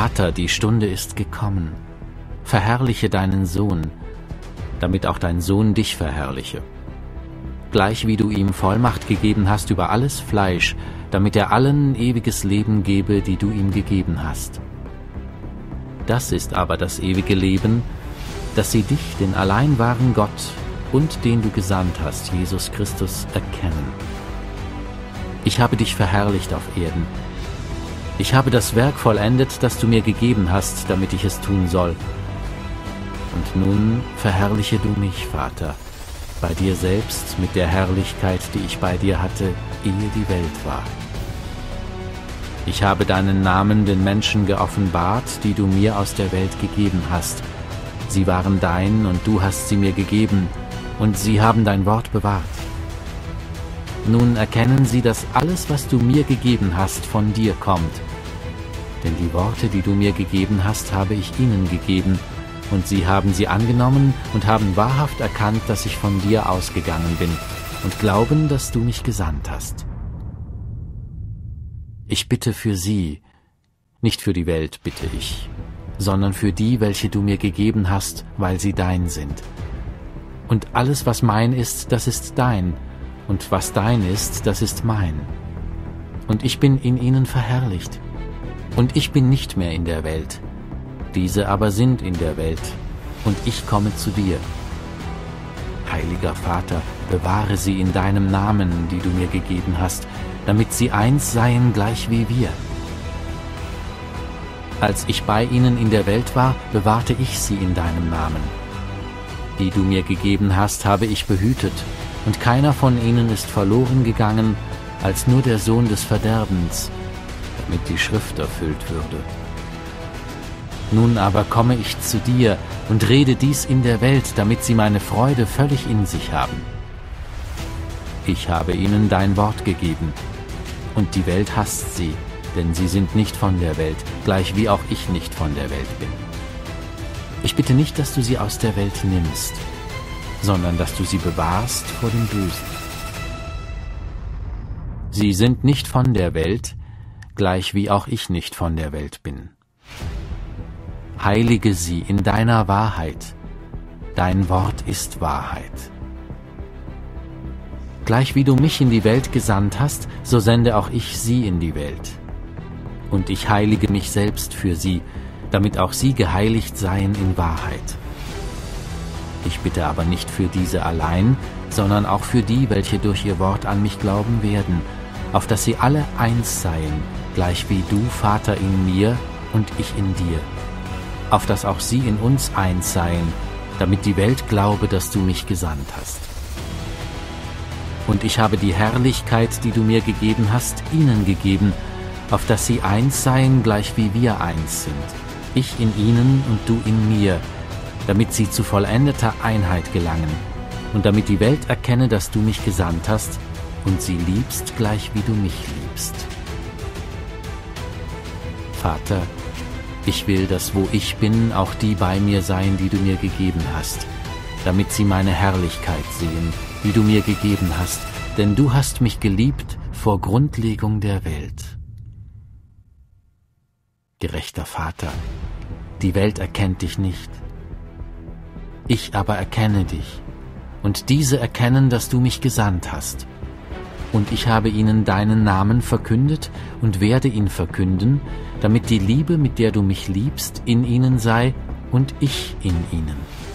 Vater, die Stunde ist gekommen. Verherrliche deinen Sohn, damit auch dein Sohn dich verherrliche. Gleich wie du ihm Vollmacht gegeben hast über alles Fleisch, damit er allen ewiges Leben gebe, die du ihm gegeben hast. Das ist aber das ewige Leben, dass sie dich, den allein wahren Gott und den du gesandt hast, Jesus Christus, erkennen. Ich habe dich verherrlicht auf Erden. Ich habe das Werk vollendet, das du mir gegeben hast, damit ich es tun soll. Und nun verherrliche du mich, Vater, bei dir selbst mit der Herrlichkeit, die ich bei dir hatte, ehe die Welt war. Ich habe deinen Namen den Menschen geoffenbart, die du mir aus der Welt gegeben hast. Sie waren dein und du hast sie mir gegeben, und sie haben dein Wort bewahrt. Nun erkennen sie, dass alles, was du mir gegeben hast, von dir kommt. Denn die Worte, die du mir gegeben hast, habe ich ihnen gegeben, und sie haben sie angenommen und haben wahrhaft erkannt, dass ich von dir ausgegangen bin, und glauben, dass du mich gesandt hast. Ich bitte für sie, nicht für die Welt bitte ich, sondern für die, welche du mir gegeben hast, weil sie dein sind. Und alles, was mein ist, das ist dein, und was dein ist, das ist mein. Und ich bin in ihnen verherrlicht. Und ich bin nicht mehr in der Welt, diese aber sind in der Welt, und ich komme zu dir. Heiliger Vater, bewahre sie in deinem Namen, die du mir gegeben hast, damit sie eins seien gleich wie wir. Als ich bei ihnen in der Welt war, bewahrte ich sie in deinem Namen. Die du mir gegeben hast, habe ich behütet, und keiner von ihnen ist verloren gegangen, als nur der Sohn des Verderbens, damit die Schrift erfüllt würde. Nun aber komme ich zu dir und rede dies in der Welt, damit sie meine Freude völlig in sich haben. Ich habe ihnen dein Wort gegeben, und die Welt hasst sie, denn sie sind nicht von der Welt, gleich wie auch ich nicht von der Welt bin. Ich bitte nicht, dass du sie aus der Welt nimmst, sondern dass du sie bewahrst vor dem Bösen. Sie sind nicht von der Welt, gleich wie auch ich nicht von der Welt bin. Heilige sie in deiner Wahrheit. Dein Wort ist Wahrheit. Gleich wie du mich in die Welt gesandt hast, so sende auch ich sie in die Welt. Und ich heilige mich selbst für sie, damit auch sie geheiligt seien in Wahrheit. Ich bitte aber nicht für diese allein, sondern auch für die, welche durch ihr Wort an mich glauben werden, auf dass sie alle eins seien, gleich wie du, Vater, in mir und ich in dir. Auf dass auch sie in uns eins seien, damit die Welt glaube, dass du mich gesandt hast. Und ich habe die Herrlichkeit, die du mir gegeben hast, ihnen gegeben, auf dass sie eins seien, gleich wie wir eins sind, ich in ihnen und du in mir, damit sie zu vollendeter Einheit gelangen, und damit die Welt erkenne, dass du mich gesandt hast und sie liebst, gleich wie du mich liebst. Vater, ich will, dass wo ich bin, auch die bei mir seien, die du mir gegeben hast, damit sie meine Herrlichkeit sehen, die du mir gegeben hast, denn du hast mich geliebt vor Grundlegung der Welt. Gerechter Vater, die Welt erkennt dich nicht. Ich aber erkenne dich, und diese erkennen, dass du mich gesandt hast und ich habe ihnen deinen Namen verkündet und werde ihn verkünden, damit die Liebe, mit der du mich liebst, in ihnen sei und ich in ihnen.